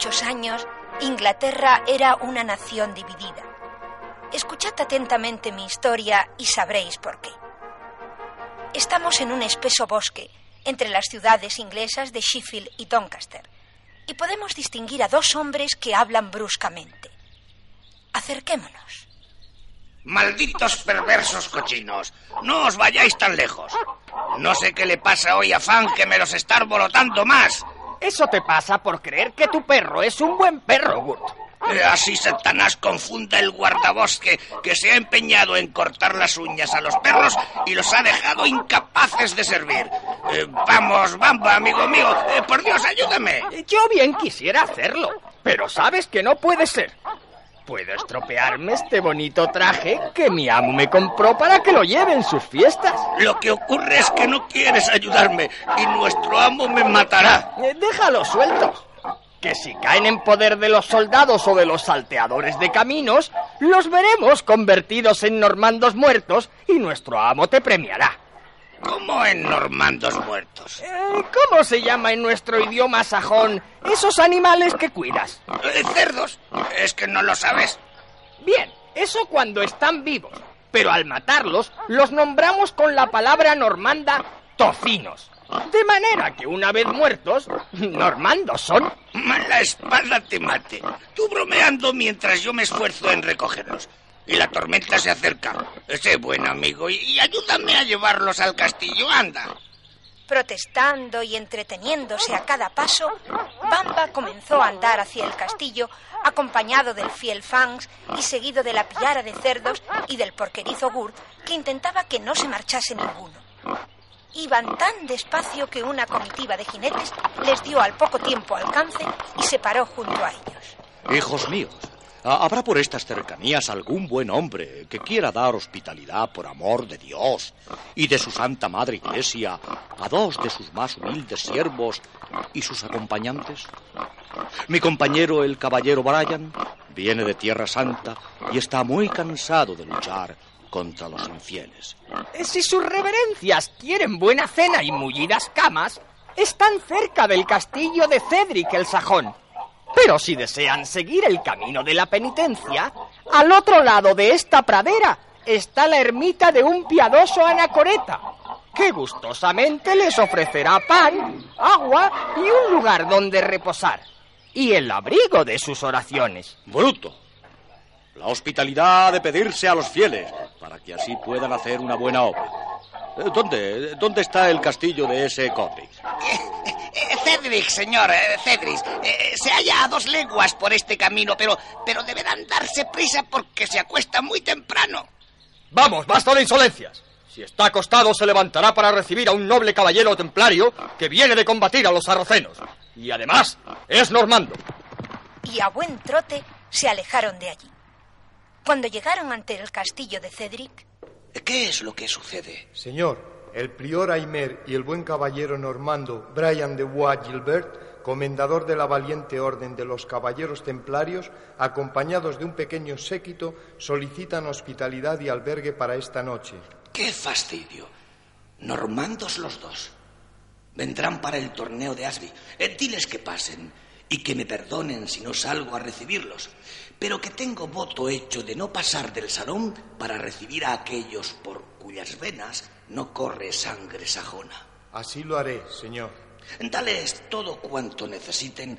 muchos años, Inglaterra era una nación dividida. Escuchad atentamente mi historia y sabréis por qué. Estamos en un espeso bosque entre las ciudades inglesas de Sheffield y Doncaster, y podemos distinguir a dos hombres que hablan bruscamente. Acerquémonos. Malditos perversos cochinos, no os vayáis tan lejos. No sé qué le pasa hoy a Fan que me los está arbolotando más. Eso te pasa por creer que tu perro es un buen perro, Gurt. Eh, Así Satanás confunda el guardabosque que se ha empeñado en cortar las uñas a los perros y los ha dejado incapaces de servir. Eh, vamos, Bamba, amigo mío, eh, por Dios, ayúdame. Yo bien quisiera hacerlo, pero sabes que no puede ser. Puedo estropearme este bonito traje que mi amo me compró para que lo lleve en sus fiestas. Lo que ocurre es que no quieres ayudarme y nuestro amo me matará. Eh, Déjalo suelto. Que si caen en poder de los soldados o de los salteadores de caminos, los veremos convertidos en normandos muertos y nuestro amo te premiará. ¿Cómo en normandos muertos? Eh, ¿Cómo se llama en nuestro idioma sajón esos animales que cuidas? Eh, ¿Cerdos? ¿Es que no lo sabes? Bien, eso cuando están vivos. Pero al matarlos, los nombramos con la palabra normanda tocinos. De manera que una vez muertos, normandos son. Mala espada te mate. Tú bromeando mientras yo me esfuerzo en recogerlos. Y la tormenta se acerca. Sé buen amigo y, y ayúdame a llevarlos al castillo, anda. Protestando y entreteniéndose a cada paso, Bamba comenzó a andar hacia el castillo, acompañado del fiel Fangs y seguido de la piara de cerdos y del porquerizo Gurt, que intentaba que no se marchase ninguno. Iban tan despacio que una comitiva de jinetes les dio al poco tiempo alcance y se paró junto a ellos. Hijos míos, habrá por estas cercanías algún buen hombre que quiera dar hospitalidad por amor de Dios y de su Santa Madre Iglesia a dos de sus más humildes siervos y sus acompañantes. Mi compañero, el caballero Brian, viene de Tierra Santa y está muy cansado de luchar contra los infieles. Eh, Si sus reverencias quieren buena cena y mullidas camas, están cerca del castillo de Cedric el Sajón. Pero si desean seguir el camino de la penitencia, al otro lado de esta pradera está la ermita de un piadoso anacoreta, que gustosamente les ofrecerá pan, agua y un lugar donde reposar, y el abrigo de sus oraciones. Bruto. La hospitalidad ha de pedirse a los fieles para que así puedan hacer una buena obra. Eh, ¿Dónde, dónde está el castillo de ese Codric? Eh, Cedric, señor, eh, Cedric, eh, se halla a dos leguas por este camino, pero, pero deberán darse prisa porque se acuesta muy temprano. Vamos, basta de insolencias. Si está acostado, se levantará para recibir a un noble caballero templario que viene de combatir a los sarracenos. Y además, es normando. y a buen trote se alejaron de allí. Cuando llegaron ante el castillo de Cedric, ¿Qué es lo que sucede? Señor, el prior Aymer y el buen caballero normando Brian de Bois Gilbert, comendador de la valiente orden de los caballeros templarios, acompañados de un pequeño séquito, solicitan hospitalidad y albergue para esta noche. ¡Qué fastidio! Normandos los dos. Vendrán para el torneo de Asby. Eh, diles que pasen y que me perdonen si no salgo a recibirlos, pero que tengo voto hecho de no pasar del salón para recibir a aquellos por cuyas venas no corre sangre sajona. Así lo haré, señor. Dales todo cuanto necesiten,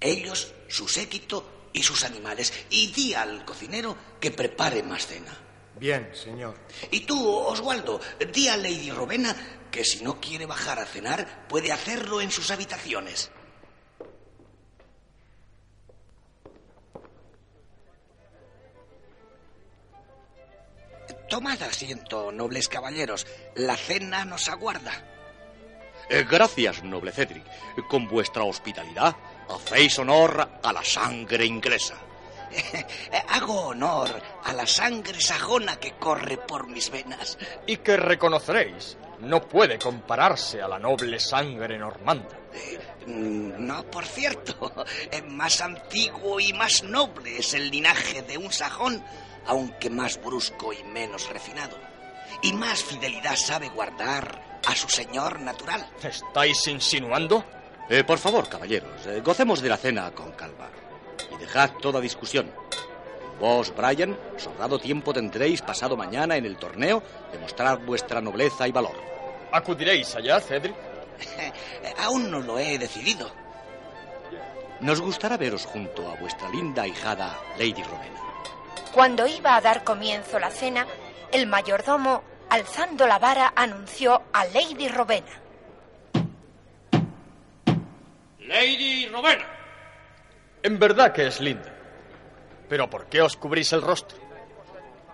ellos, su séquito y sus animales, y di al cocinero que prepare más cena. Bien, señor. Y tú, Oswaldo, di a Lady Rowena que si no quiere bajar a cenar, puede hacerlo en sus habitaciones. Tomad asiento, nobles caballeros. La cena nos aguarda. Eh, gracias, noble Cedric. Con vuestra hospitalidad hacéis honor a la sangre inglesa. Hago honor a la sangre sajona que corre por mis venas. Y que reconoceréis, no puede compararse a la noble sangre normanda. Mm, No, por cierto, eh, más antiguo y más noble es el linaje de un sajón, aunque más brusco y menos refinado. Y más fidelidad sabe guardar a su señor natural. ¿Estáis insinuando? Eh, por favor, caballeros, eh, gocemos de la cena con calma. Y dejad toda discusión. Vos, Brian, sobrado tiempo tendréis pasado mañana en el torneo de mostrar vuestra nobleza y valor. ¿Acudiréis allá, Cedric? Aún no lo he decidido. Nos gustará veros junto a vuestra linda hijada, Lady Rowena. Cuando iba a dar comienzo la cena, el mayordomo, alzando la vara, anunció a Lady Rowena. Lady Rowena. En verdad que es linda. Pero ¿por qué os cubrís el rostro?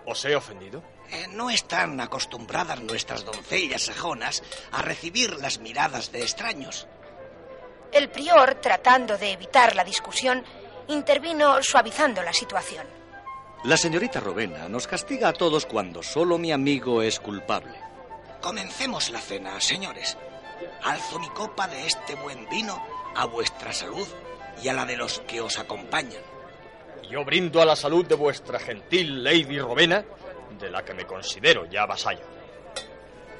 ¿Os he ofendido? Eh, no están acostumbradas nuestras doncellas sajonas a recibir las miradas de extraños. El prior, tratando de evitar la discusión, intervino suavizando la situación. La señorita Rowena nos castiga a todos cuando solo mi amigo es culpable. Comencemos la cena, señores. Alzo mi copa de este buen vino a vuestra salud y a la de los que os acompañan. Yo brindo a la salud de vuestra gentil Lady Rowena, de la que me considero ya vasallo.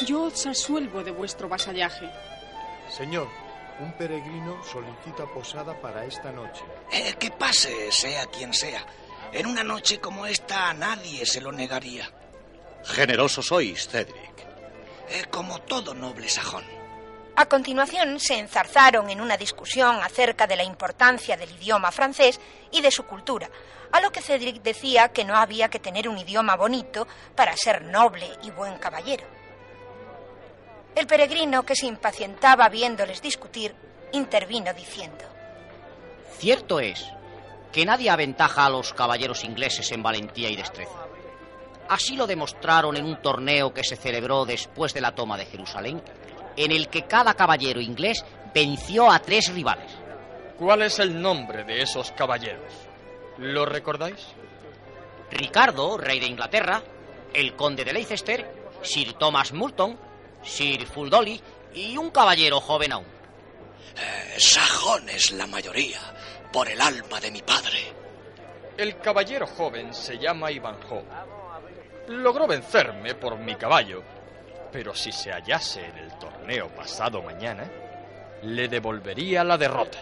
Yo os asuelvo de vuestro vasallaje. Señor, un peregrino solicita posada para esta noche. Eh, que pase, sea quien sea. En una noche como esta a nadie se lo negaría. Generoso sois, Cedric. Eh, como todo noble sajón. A continuación se enzarzaron en una discusión acerca de la importancia del idioma francés y de su cultura, a lo que Cedric decía que no había que tener un idioma bonito para ser noble y buen caballero. El peregrino, que se impacientaba viéndoles discutir, intervino diciendo, Cierto es que nadie aventaja a los caballeros ingleses en valentía y destreza. Así lo demostraron en un torneo que se celebró después de la toma de Jerusalén, en el que cada caballero inglés venció a tres rivales. ¿Cuál es el nombre de esos caballeros? ¿Lo recordáis? Ricardo, rey de Inglaterra, el conde de Leicester, Sir Thomas Moulton, Sir Fuldoli y un caballero joven aún. Eh, sajones la mayoría, por el alma de mi padre. El caballero joven se llama Ivanhoe. Logró vencerme por mi caballo, pero si se hallase en el torneo pasado mañana, le devolvería la derrota.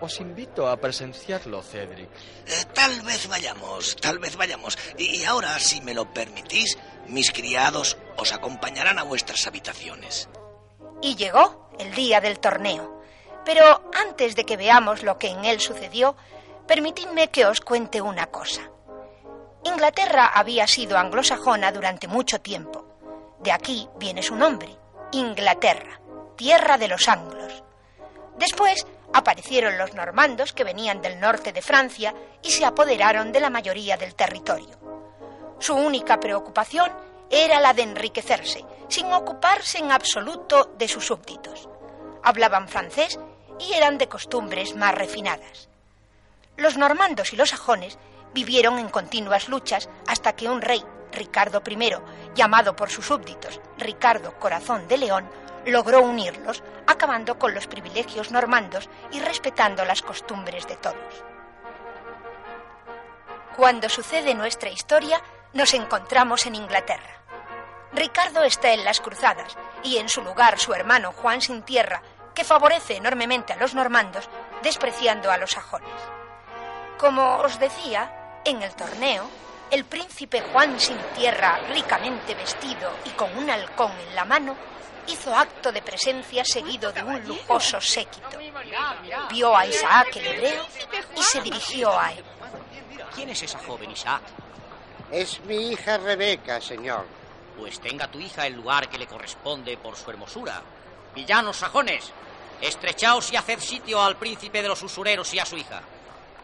Os invito a presenciarlo, Cedric. Eh, tal vez vayamos, tal vez vayamos. Y ahora, si me lo permitís, mis criados os acompañarán a vuestras habitaciones. Y llegó el día del torneo. Pero antes de que veamos lo que en él sucedió, permitidme que os cuente una cosa. Inglaterra había sido anglosajona durante mucho tiempo. De aquí viene su nombre, Inglaterra, tierra de los anglos. Después aparecieron los normandos que venían del norte de Francia y se apoderaron de la mayoría del territorio. Su única preocupación era la de enriquecerse, sin ocuparse en absoluto de sus súbditos. Hablaban francés y eran de costumbres más refinadas. Los normandos y los sajones vivieron en continuas luchas hasta que un rey, Ricardo I, llamado por sus súbditos Ricardo Corazón de León, logró unirlos, acabando con los privilegios normandos y respetando las costumbres de todos. Cuando sucede nuestra historia, nos encontramos en Inglaterra. Ricardo está en las cruzadas y en su lugar su hermano Juan sin tierra, que favorece enormemente a los normandos, despreciando a los sajones. Como os decía, en el torneo, el príncipe Juan sin tierra, ricamente vestido y con un halcón en la mano, hizo acto de presencia seguido de un lujoso séquito. Vio a Isaac el hebreo y se dirigió a él. ¿Quién es esa joven, Isaac? Es mi hija Rebeca, señor. Pues tenga tu hija el lugar que le corresponde por su hermosura. Villanos sajones, estrechaos y haced sitio al príncipe de los usureros y a su hija.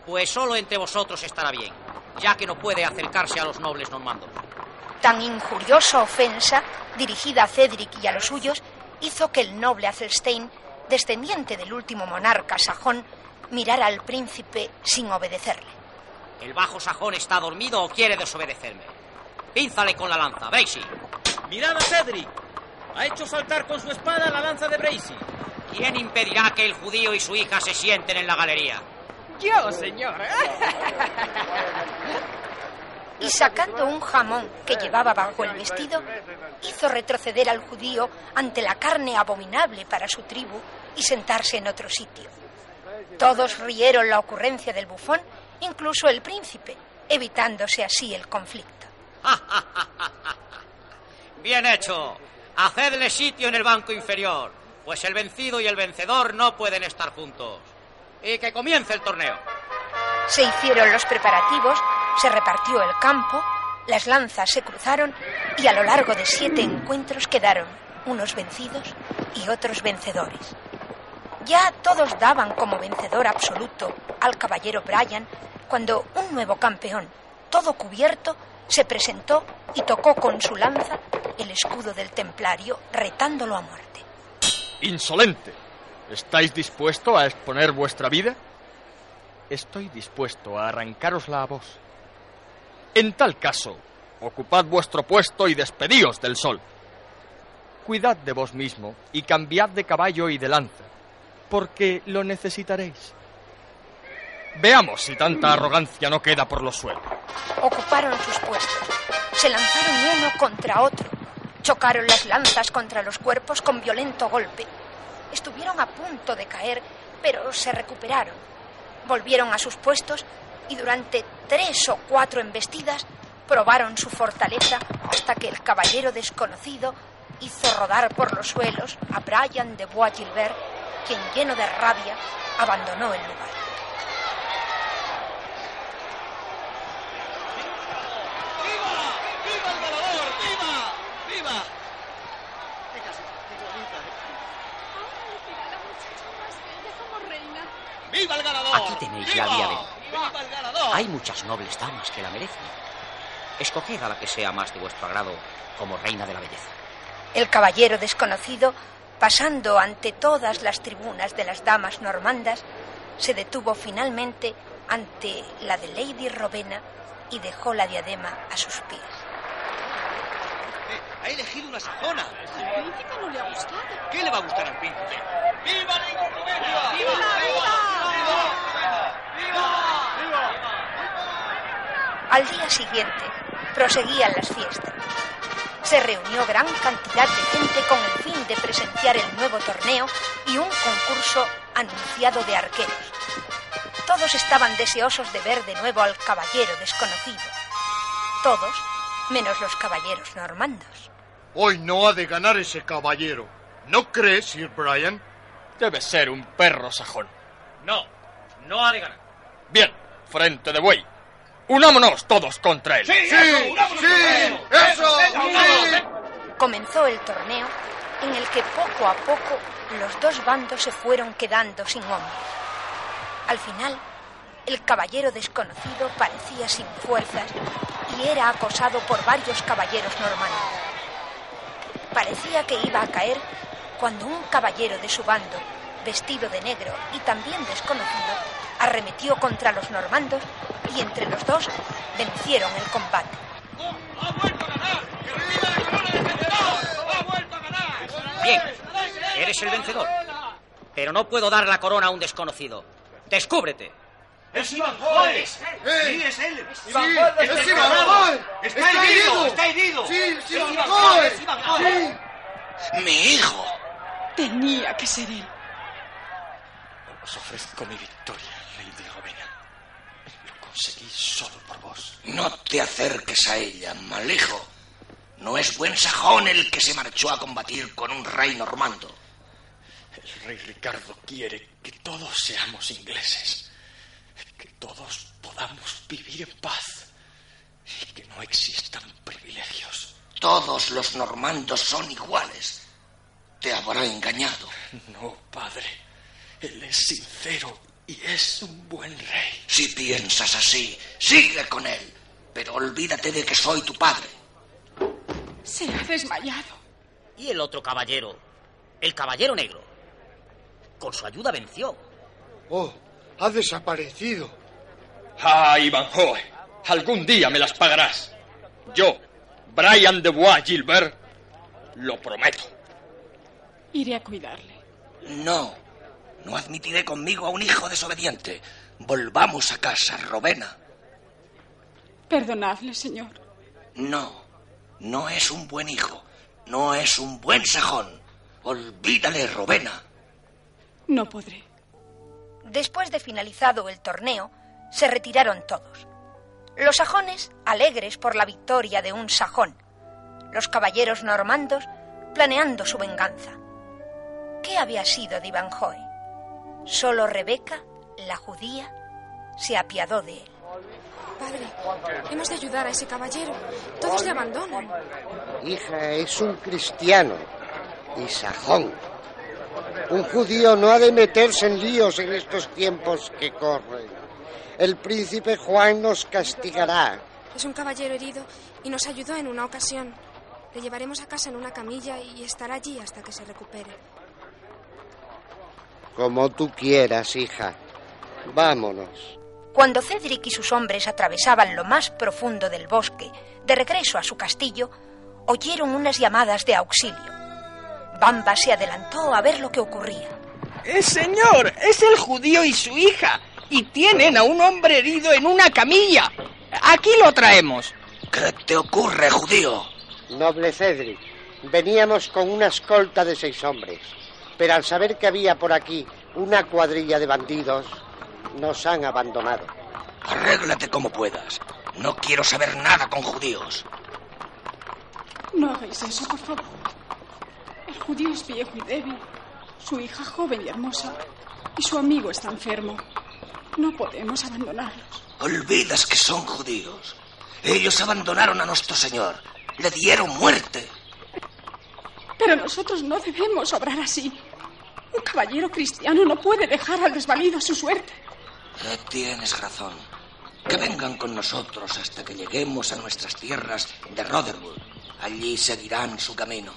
Pues solo entre vosotros estará bien, ya que no puede acercarse a los nobles normandos. Tan injuriosa ofensa, dirigida a Cedric y a los suyos, hizo que el noble Athelstein, descendiente del último monarca sajón, mirara al príncipe sin obedecerle. ¿El bajo sajón está dormido o quiere desobedecerme? Pínzale con la lanza, Bracy. Mirad a Cedric. Ha hecho saltar con su espada la lanza de Bracy. ¿Quién impedirá que el judío y su hija se sienten en la galería? Yo, señor. y sacando un jamón que llevaba bajo el vestido, hizo retroceder al judío ante la carne abominable para su tribu y sentarse en otro sitio. Todos rieron la ocurrencia del bufón, incluso el príncipe, evitándose así el conflicto. Bien hecho. Hacedle sitio en el banco inferior, pues el vencido y el vencedor no pueden estar juntos. Y que comience el torneo. Se hicieron los preparativos, se repartió el campo, las lanzas se cruzaron y a lo largo de siete encuentros quedaron unos vencidos y otros vencedores. Ya todos daban como vencedor absoluto al caballero Brian cuando un nuevo campeón, todo cubierto, se presentó y tocó con su lanza el escudo del templario, retándolo a muerte. Insolente. ¿Estáis dispuesto a exponer vuestra vida? Estoy dispuesto a arrancárosla a vos. En tal caso, ocupad vuestro puesto y despedíos del sol. Cuidad de vos mismo y cambiad de caballo y de lanza, porque lo necesitaréis. Veamos si tanta arrogancia no queda por los suelos. Ocuparon sus puestos. Se lanzaron uno contra otro. Chocaron las lanzas contra los cuerpos con violento golpe. Estuvieron a punto de caer, pero se recuperaron. Volvieron a sus puestos y durante tres o cuatro embestidas probaron su fortaleza hasta que el caballero desconocido hizo rodar por los suelos a Brian de Bois Gilbert, quien lleno de rabia abandonó el lugar. ¡Viva el ganador! ¡Viva! ¡Viva! ¡Viva el ganador! Aquí tenéis la ¡Viva! diadema. ¡Viva! Hay muchas nobles damas que la merecen. Escoged a la que sea más de vuestro agrado como reina de la belleza. El caballero desconocido, pasando ante todas las tribunas de las damas normandas, se detuvo finalmente ante la de Lady Rowena y dejó la diadema a sus pies. Eh, ha elegido una sajona. Al príncipe no le ha gustado. ¿Qué le va a gustar al príncipe? ¡Viva Lady Rowena! ¡Viva, Al día siguiente proseguían las fiestas. Se reunió gran cantidad de gente con el fin de presenciar el nuevo torneo y un concurso anunciado de arqueros. Todos estaban deseosos de ver de nuevo al caballero desconocido. Todos, menos los caballeros normandos. Hoy no ha de ganar ese caballero. ¿No crees, Sir Brian? Debe ser un perro sajón. No, no ha de ganar. Bien, frente de buey. Unámonos todos contra él. ¡Sí! ¡Sí! ¡Eso! ¡Sí! Comenzó el torneo en el que poco a poco los dos bandos se fueron quedando sin hombres. Al final, el caballero desconocido parecía sin fuerzas y era acosado por varios caballeros normandos. Parecía que iba a caer cuando un caballero de su bando, vestido de negro y también desconocido, arremetió contra los normandos y entre los dos vencieron el combate. ¡Ha vuelto a ganar! ¡Que reviva la corona de vencedor! ¡Ha vuelto a ganar! Bien, eres el vencedor. Pero no puedo dar la corona a un desconocido. ¡Descúbrete! ¡Es Iván Juárez! ¡Eh! ¡Sí, es él! ¡Sí! ¡Iván Juárez! ¡Es ¡Está Iván! Juárez! ¡Está herido! ¡Está herido! ¡Sí, ¡Es sí! ¡Iván Juárez! ¡Sí! Mi hijo. Tenía que ser él. Os ofrezco mi victoria, Lady Rowena. Lo conseguí solo por vos. No te acerques a ella, mal hijo. No es buen sajón el que se marchó a combatir con un rey normando. El rey Ricardo quiere que todos seamos ingleses. Que todos podamos vivir en paz. Y que no existan privilegios. Todos los normandos son iguales. Te habrá engañado. No, padre. Él es sincero y es un buen rey. Si piensas así, sigue con él. Pero olvídate de que soy tu padre. Se ha desmayado. Y el otro caballero, el caballero negro. Con su ayuda venció. ¡Oh! Ha desaparecido. Ah, Ivanhoe, algún día me las pagarás. Yo, Brian de Bois Gilbert, lo prometo. Iré a cuidarle. No, no admitiré conmigo a un hijo desobediente. Volvamos a casa, Rowena. Perdonadle, señor. No, no es un buen hijo. No es un buen sajón. Olvídale, Robena. No podré. Después de finalizado el torneo, se retiraron todos. Los sajones alegres por la victoria de un sajón. Los caballeros normandos planeando su venganza. ¿Qué había sido de Ivanhoe? Solo Rebeca, la judía, se apiadó de él. Padre, hemos de ayudar a ese caballero. Todos le abandonan. Hija, es un cristiano y sajón. Un judío no ha de meterse en líos en estos tiempos que corren. El príncipe Juan nos castigará. Es un caballero herido y nos ayudó en una ocasión. Le llevaremos a casa en una camilla y estará allí hasta que se recupere. Como tú quieras, hija. Vámonos. Cuando Cedric y sus hombres atravesaban lo más profundo del bosque, de regreso a su castillo, oyeron unas llamadas de auxilio. Bamba se adelantó a ver lo que ocurría. ¡Eh, señor! ¡Es el judío y su hija! Y tienen a un hombre herido en una camilla. Aquí lo traemos. ¿Qué te ocurre, judío? Noble Cedric, veníamos con una escolta de seis hombres, pero al saber que había por aquí una cuadrilla de bandidos, nos han abandonado. Arréglate como puedas. No quiero saber nada con judíos. No hagáis eso, por favor. El judío es viejo y débil. Su hija joven y hermosa. Y su amigo está enfermo. No podemos abandonarlos. Olvidas que son judíos. Ellos abandonaron a nuestro Señor. Le dieron muerte. Pero nosotros no debemos obrar así. Un caballero cristiano no puede dejar al desvalido a su suerte. Tienes razón. Que vengan con nosotros hasta que lleguemos a nuestras tierras de Rotherwood. Allí seguirán su camino.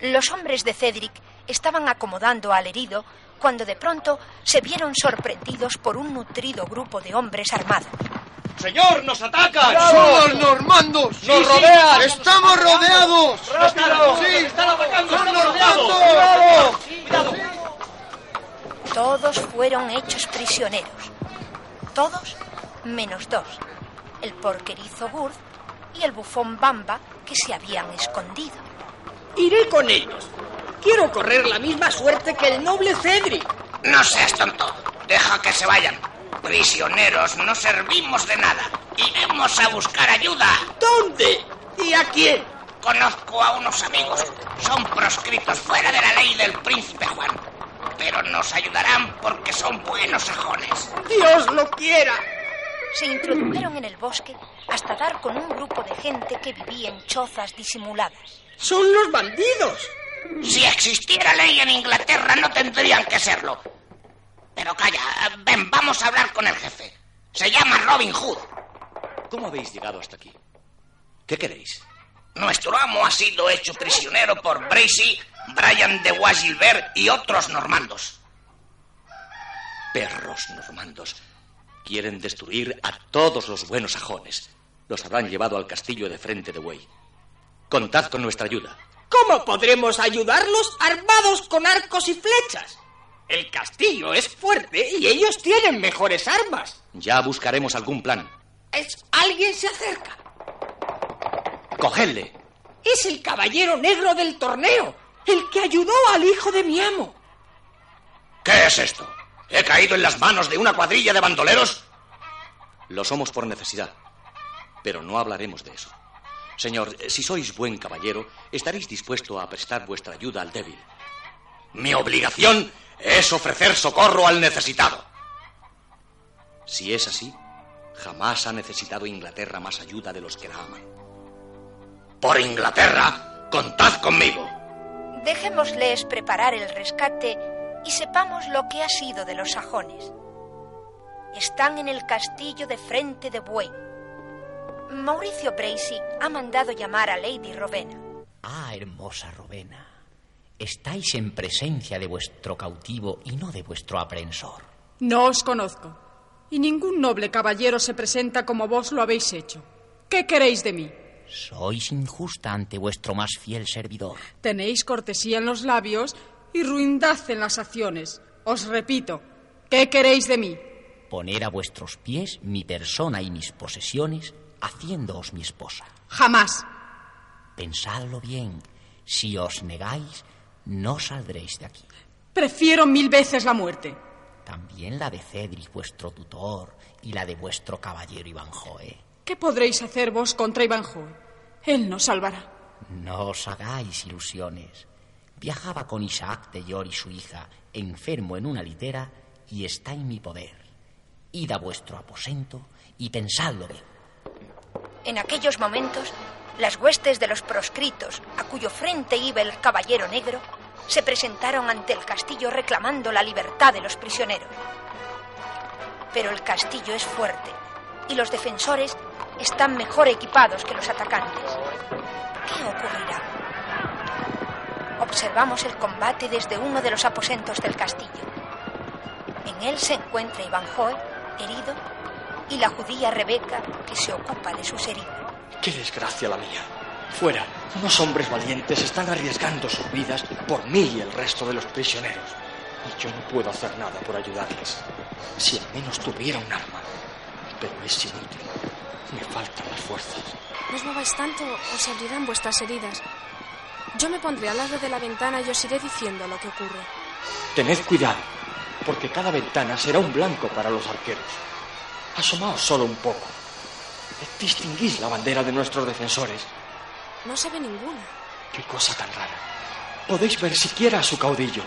Los hombres de Cedric estaban acomodando al herido cuando de pronto se vieron sorprendidos por un nutrido grupo de hombres armados. ¡Señor, nos atacan! ¡Somos normandos! ¡Nos rodean! ¡Estamos rodeados! ¡Rápido! ¡Sí! ¡Están atacando! ¡Son ¡Estamos normandos! ¡Cuidado! Todos fueron hechos prisioneros. Todos menos dos. El porquerizo Gurd y el bufón Bamba que se habían escondido. Iré con ellos. Quiero correr la misma suerte que el noble Cedric. No seas tonto. Deja que se vayan. Prisioneros, no servimos de nada. Iremos a buscar ayuda. ¿Dónde? ¿Y a quién? Conozco a unos amigos. Son proscritos fuera de la ley del príncipe Juan. Pero nos ayudarán porque son buenos sajones. Dios lo quiera. Se introdujeron en el bosque hasta dar con un grupo de gente que vivía en chozas disimuladas. Son los bandidos. Si existiera ley en Inglaterra no tendrían que serlo. Pero calla, ven, vamos a hablar con el jefe. Se llama Robin Hood. ¿Cómo habéis llegado hasta aquí? ¿Qué queréis? Nuestro amo ha sido hecho prisionero por Bracy, Brian de Bois-Gilbert y otros normandos. Perros normandos. Quieren destruir a todos los buenos sajones. Los habrán llevado al castillo de frente de Way. Contad con nuestra ayuda. ¿Cómo podremos ayudarlos armados con arcos y flechas? El castillo es fuerte y ellos tienen mejores armas. Ya buscaremos algún plan. Es alguien se acerca. ¡Cogedle! Es el caballero negro del torneo, el que ayudó al hijo de mi amo. ¿Qué es esto? ¿He caído en las manos de una cuadrilla de bandoleros? Lo somos por necesidad. Pero no hablaremos de eso. Señor, si sois buen caballero, estaréis dispuesto a prestar vuestra ayuda al débil. Mi obligación es ofrecer socorro al necesitado. Si es así, jamás ha necesitado Inglaterra más ayuda de los que la aman. Por Inglaterra, contad conmigo. Dejémosles preparar el rescate y sepamos lo que ha sido de los sajones. Están en el castillo de frente de Wayne. Mauricio Bracy ha mandado llamar a Lady Rowena. Ah, hermosa Rowena. Estáis en presencia de vuestro cautivo y no de vuestro aprehensor. No os conozco. Y ningún noble caballero se presenta como vos lo habéis hecho. ¿Qué queréis de mí? Sois injusta ante vuestro más fiel servidor. Tenéis cortesía en los labios y ruindad en las acciones. Os repito, ¿qué queréis de mí? Poner a vuestros pies mi persona y mis posesiones haciéndoos mi esposa. Jamás. Pensadlo bien. Si os negáis, no saldréis de aquí. Prefiero mil veces la muerte. También la de Cedric, vuestro tutor, y la de vuestro caballero Ivanhoe. ¿Qué podréis hacer vos contra Ivanhoe? Él nos salvará. No os hagáis ilusiones. Viajaba con Isaac de Yor y su hija, enfermo en una litera, y está en mi poder. Id a vuestro aposento y pensadlo bien. En aquellos momentos, las huestes de los proscritos, a cuyo frente iba el caballero negro, se presentaron ante el castillo reclamando la libertad de los prisioneros. Pero el castillo es fuerte y los defensores están mejor equipados que los atacantes. ¿Qué ocurrirá? Observamos el combate desde uno de los aposentos del castillo. En él se encuentra Ivanhoe, herido, y la judía Rebeca, que se ocupa de sus heridas. ¡Qué desgracia la mía! Fuera, unos hombres valientes están arriesgando sus vidas por mí y el resto de los prisioneros. Y yo no puedo hacer nada por ayudarles. Si al menos tuviera un arma. Pero es inútil. Me faltan las fuerzas. No os mováis tanto o se abrirán vuestras heridas. Yo me pondré al lado de la ventana y os iré diciendo lo que ocurre. Tened cuidado, porque cada ventana será un blanco para los arqueros. Asomaos solo un poco. Distinguís la bandera de nuestros defensores. No se ve ninguna. Qué cosa tan rara. Podéis ver siquiera a su caudillo.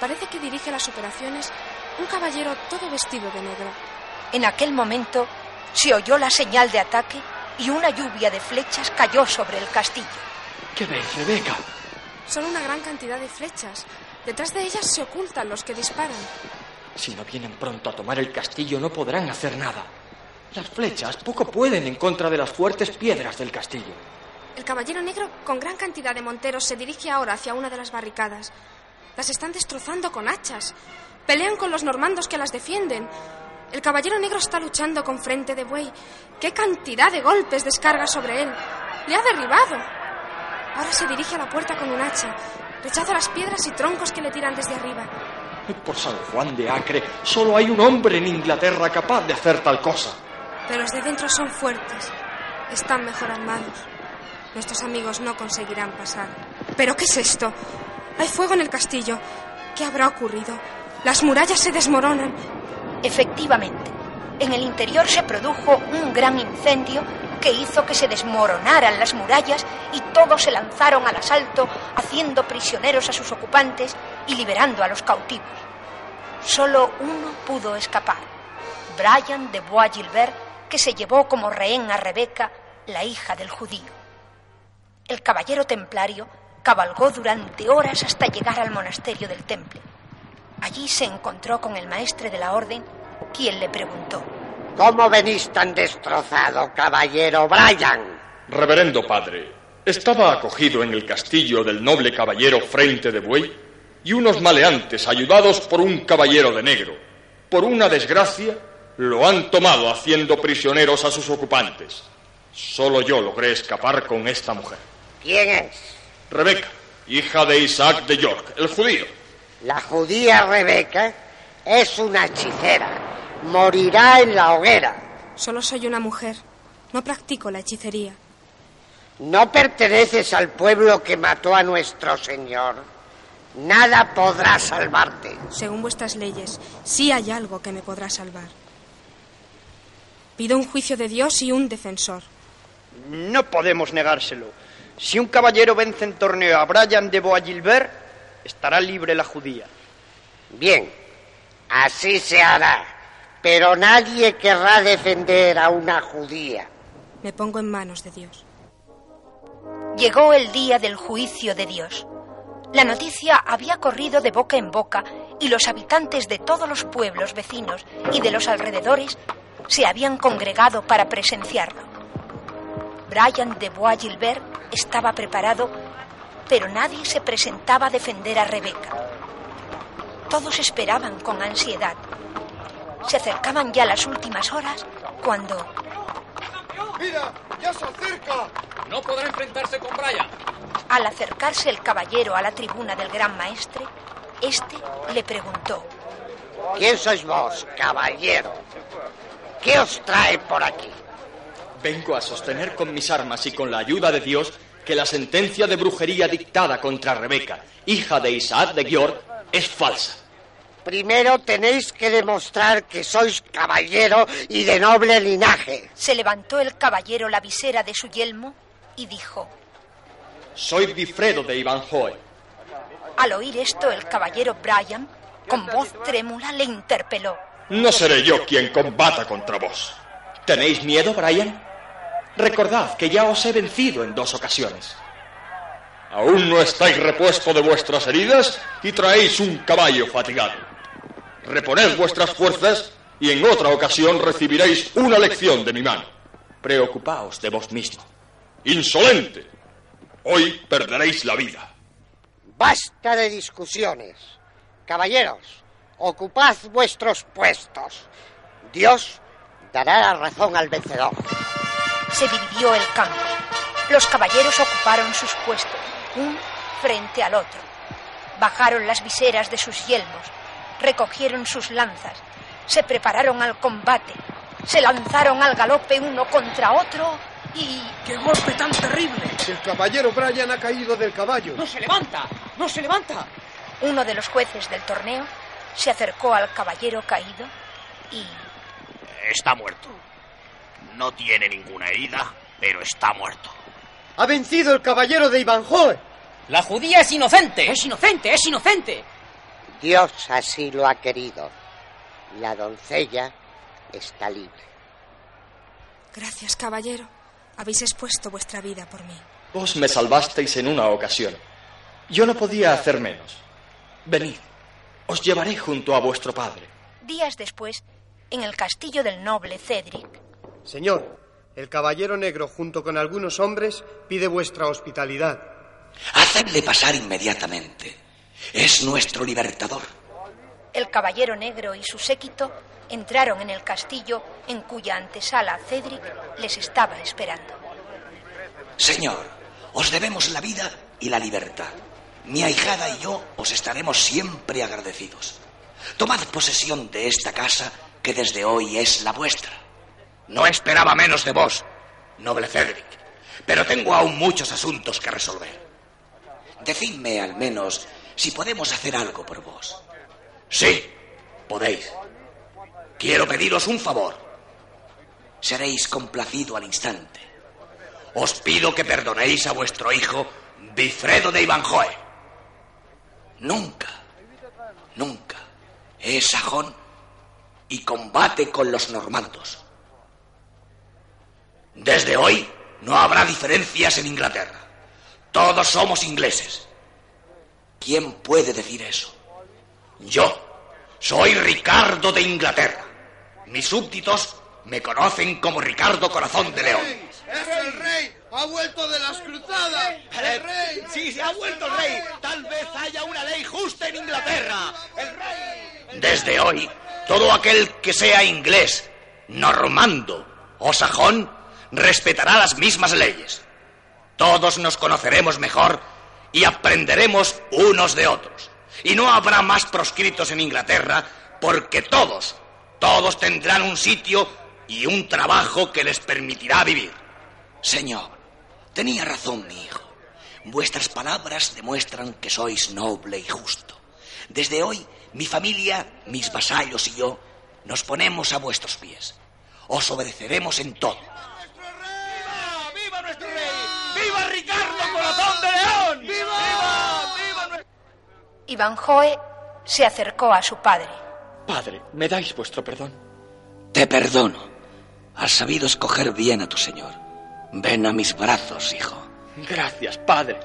Parece que dirige las operaciones un caballero todo vestido de negro. En aquel momento se oyó la señal de ataque y una lluvia de flechas cayó sobre el castillo. ¿Qué veis, Rebeca? Son una gran cantidad de flechas. Detrás de ellas se ocultan los que disparan. Si no vienen pronto a tomar el castillo no podrán hacer nada. Las flechas poco pueden en contra de las fuertes piedras del castillo. El caballero negro, con gran cantidad de monteros, se dirige ahora hacia una de las barricadas. Las están destrozando con hachas. Pelean con los normandos que las defienden. El caballero negro está luchando con frente de buey. ¡Qué cantidad de golpes descarga sobre él! ¡Le ha derribado! Ahora se dirige a la puerta con un hacha. Rechaza las piedras y troncos que le tiran desde arriba. Por San Juan de Acre, solo hay un hombre en Inglaterra capaz de hacer tal cosa. Pero los de dentro son fuertes. Están mejor armados. Nuestros amigos no conseguirán pasar. ¿Pero qué es esto? Hay fuego en el castillo. ¿Qué habrá ocurrido? Las murallas se desmoronan. Efectivamente, en el interior se produjo un gran incendio que hizo que se desmoronaran las murallas y todos se lanzaron al asalto, haciendo prisioneros a sus ocupantes y liberando a los cautivos. Solo uno pudo escapar, Brian de Bois Gilbert, que se llevó como rehén a Rebeca, la hija del judío. El caballero templario cabalgó durante horas hasta llegar al monasterio del Temple. Allí se encontró con el maestre de la orden, quien le preguntó. ¿Cómo venís tan destrozado, caballero Brian? Reverendo padre, estaba acogido en el castillo del noble caballero Frente de Buey y unos maleantes, ayudados por un caballero de negro, por una desgracia, lo han tomado haciendo prisioneros a sus ocupantes. Solo yo logré escapar con esta mujer. ¿Quién es? Rebeca, hija de Isaac de York, el judío. La judía Rebeca es una hechicera. Morirá en la hoguera. Solo soy una mujer. No practico la hechicería. No perteneces al pueblo que mató a nuestro Señor. Nada podrá salvarte. Según vuestras leyes, sí hay algo que me podrá salvar. Pido un juicio de Dios y un defensor. No podemos negárselo. Si un caballero vence en torneo a Brian de Bois Gilbert, estará libre la judía. Bien, así se hará. Pero nadie querrá defender a una judía. Me pongo en manos de Dios. Llegó el día del juicio de Dios. La noticia había corrido de boca en boca y los habitantes de todos los pueblos vecinos y de los alrededores se habían congregado para presenciarlo. Brian de Bois Gilbert estaba preparado, pero nadie se presentaba a defender a Rebeca. Todos esperaban con ansiedad. Se acercaban ya las últimas horas cuando... ¡Mira! ¡Ya se acerca! No podrá enfrentarse con Brian. Al acercarse el caballero a la tribuna del gran maestre, este le preguntó: ¿Quién sois vos, caballero? ¿Qué os trae por aquí? Vengo a sostener con mis armas y con la ayuda de Dios que la sentencia de brujería dictada contra Rebeca, hija de Isaac de Gior, es falsa. Primero tenéis que demostrar que sois caballero y de noble linaje. Se levantó el caballero la visera de su yelmo y dijo, Soy Bifredo de Ivanhoe. Al oír esto, el caballero Brian, con voz trémula, le interpeló. No seré yo quien combata contra vos. ¿Tenéis miedo, Brian? Recordad que ya os he vencido en dos ocasiones. Aún no estáis repuesto de vuestras heridas y traéis un caballo fatigado. Reponed vuestras fuerzas y en otra ocasión recibiréis una lección de mi mano. Preocupaos de vos mismo. Insolente. Hoy perderéis la vida. Basta de discusiones. Caballeros, ocupad vuestros puestos. Dios dará la razón al vencedor. Se dividió el campo. Los caballeros ocuparon sus puestos, un frente al otro. Bajaron las viseras de sus yelmos, recogieron sus lanzas, se prepararon al combate, se lanzaron al galope uno contra otro y... ¡Qué golpe tan terrible! El caballero Brian ha caído del caballo. ¡No se levanta! ¡No se levanta! Uno de los jueces del torneo se acercó al caballero caído y... Está muerto. No tiene ninguna herida, pero está muerto. ¡Ha vencido el caballero de Ivanhoe! La judía es inocente. Es inocente, es inocente. Dios así lo ha querido. La doncella está libre. Gracias, caballero. Habéis expuesto vuestra vida por mí. Vos me salvasteis en una ocasión. Yo no podía hacer menos. Venid, os llevaré junto a vuestro padre. Días después, en el castillo del noble Cedric, Señor, el caballero negro junto con algunos hombres pide vuestra hospitalidad. Hacedle pasar inmediatamente. Es nuestro libertador. el caballero negro y su séquito entraron en el castillo en cuya antesala Cedric les estaba esperando. Señor, os debemos la vida y la libertad. Mi ahijada y yo os estaremos siempre agradecidos. Tomad posesión de esta casa que desde hoy es la vuestra. No esperaba menos de vos, noble Cedric, pero tengo aún muchos asuntos que resolver. Decidme al menos si podemos hacer algo por vos. Sí, podéis. Quiero pediros un favor. Seréis complacido al instante. Os pido que perdonéis a vuestro hijo Bifredo de Ivanhoe. Nunca, nunca es sajón y combate con los normandos. Desde hoy no habrá diferencias en Inglaterra. Todos somos ingleses. ¿Quién puede decir eso? Yo soy Ricardo de Inglaterra. Mis súbditos me conocen como Ricardo Corazón de León. ¡Es el rey! ¡Ha vuelto de las cruzadas! ¡El rey! Sí, se ha vuelto el rey. Tal vez haya una ley justa en Inglaterra. ¡El rey! Desde hoy, todo aquel que sea inglés, normando o sajón respetará las mismas leyes. Todos nos conoceremos mejor y aprenderemos unos de otros. Y no habrá más proscritos en Inglaterra porque todos, todos tendrán un sitio y un trabajo que les permitirá vivir. Señor, tenía razón mi hijo. Vuestras palabras demuestran que sois noble y justo. Desde hoy, mi familia, mis vasallos y yo nos ponemos a vuestros pies. Os obedeceremos en todo. Ivanhoe se acercó a su padre. Padre, ¿me dais vuestro perdón? Te perdono. Has sabido escoger bien a tu señor. Ven a mis brazos, hijo. Gracias, padre.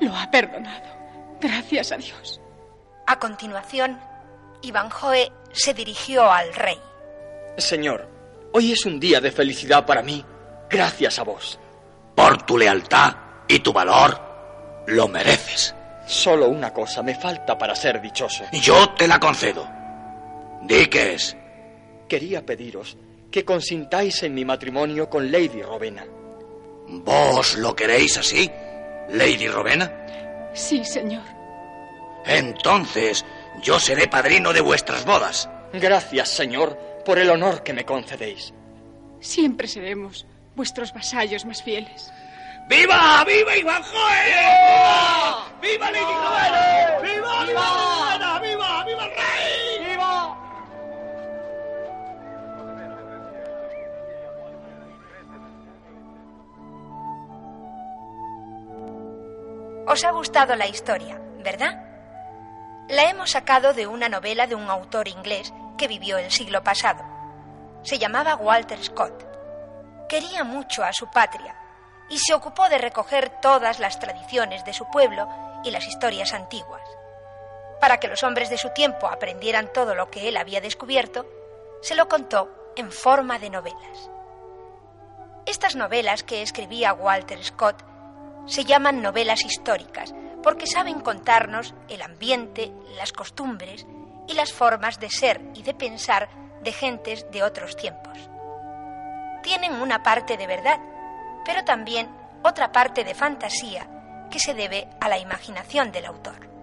Lo ha perdonado. Gracias a Dios. A continuación, Ivanhoe se dirigió al rey. Señor, hoy es un día de felicidad para mí, gracias a vos. Por tu lealtad y tu valor, lo mereces. Solo una cosa me falta para ser dichoso. Yo te la concedo. Di qué es. Quería pediros que consintáis en mi matrimonio con Lady Rowena. ¿Vos lo queréis así, Lady Rowena? Sí, señor. Entonces yo seré padrino de vuestras bodas. Gracias, Señor, por el honor que me concedéis. Siempre seremos vuestros vasallos más fieles. ¡Viva! ¡Viva Ivanhoe! ¡Viva! ¡Viva Lady Clovero! ¡Viva! ¡Viva! ¡Viva! ¡Viva el rey! ¡Viva! Os ha gustado la historia, ¿verdad? La hemos sacado de una novela de un autor inglés que vivió el siglo pasado. Se llamaba Walter Scott. Quería mucho a su patria y se ocupó de recoger todas las tradiciones de su pueblo y las historias antiguas. Para que los hombres de su tiempo aprendieran todo lo que él había descubierto, se lo contó en forma de novelas. Estas novelas que escribía Walter Scott se llaman novelas históricas porque saben contarnos el ambiente, las costumbres y las formas de ser y de pensar de gentes de otros tiempos. Tienen una parte de verdad, pero también otra parte de fantasía que se debe a la imaginación del autor.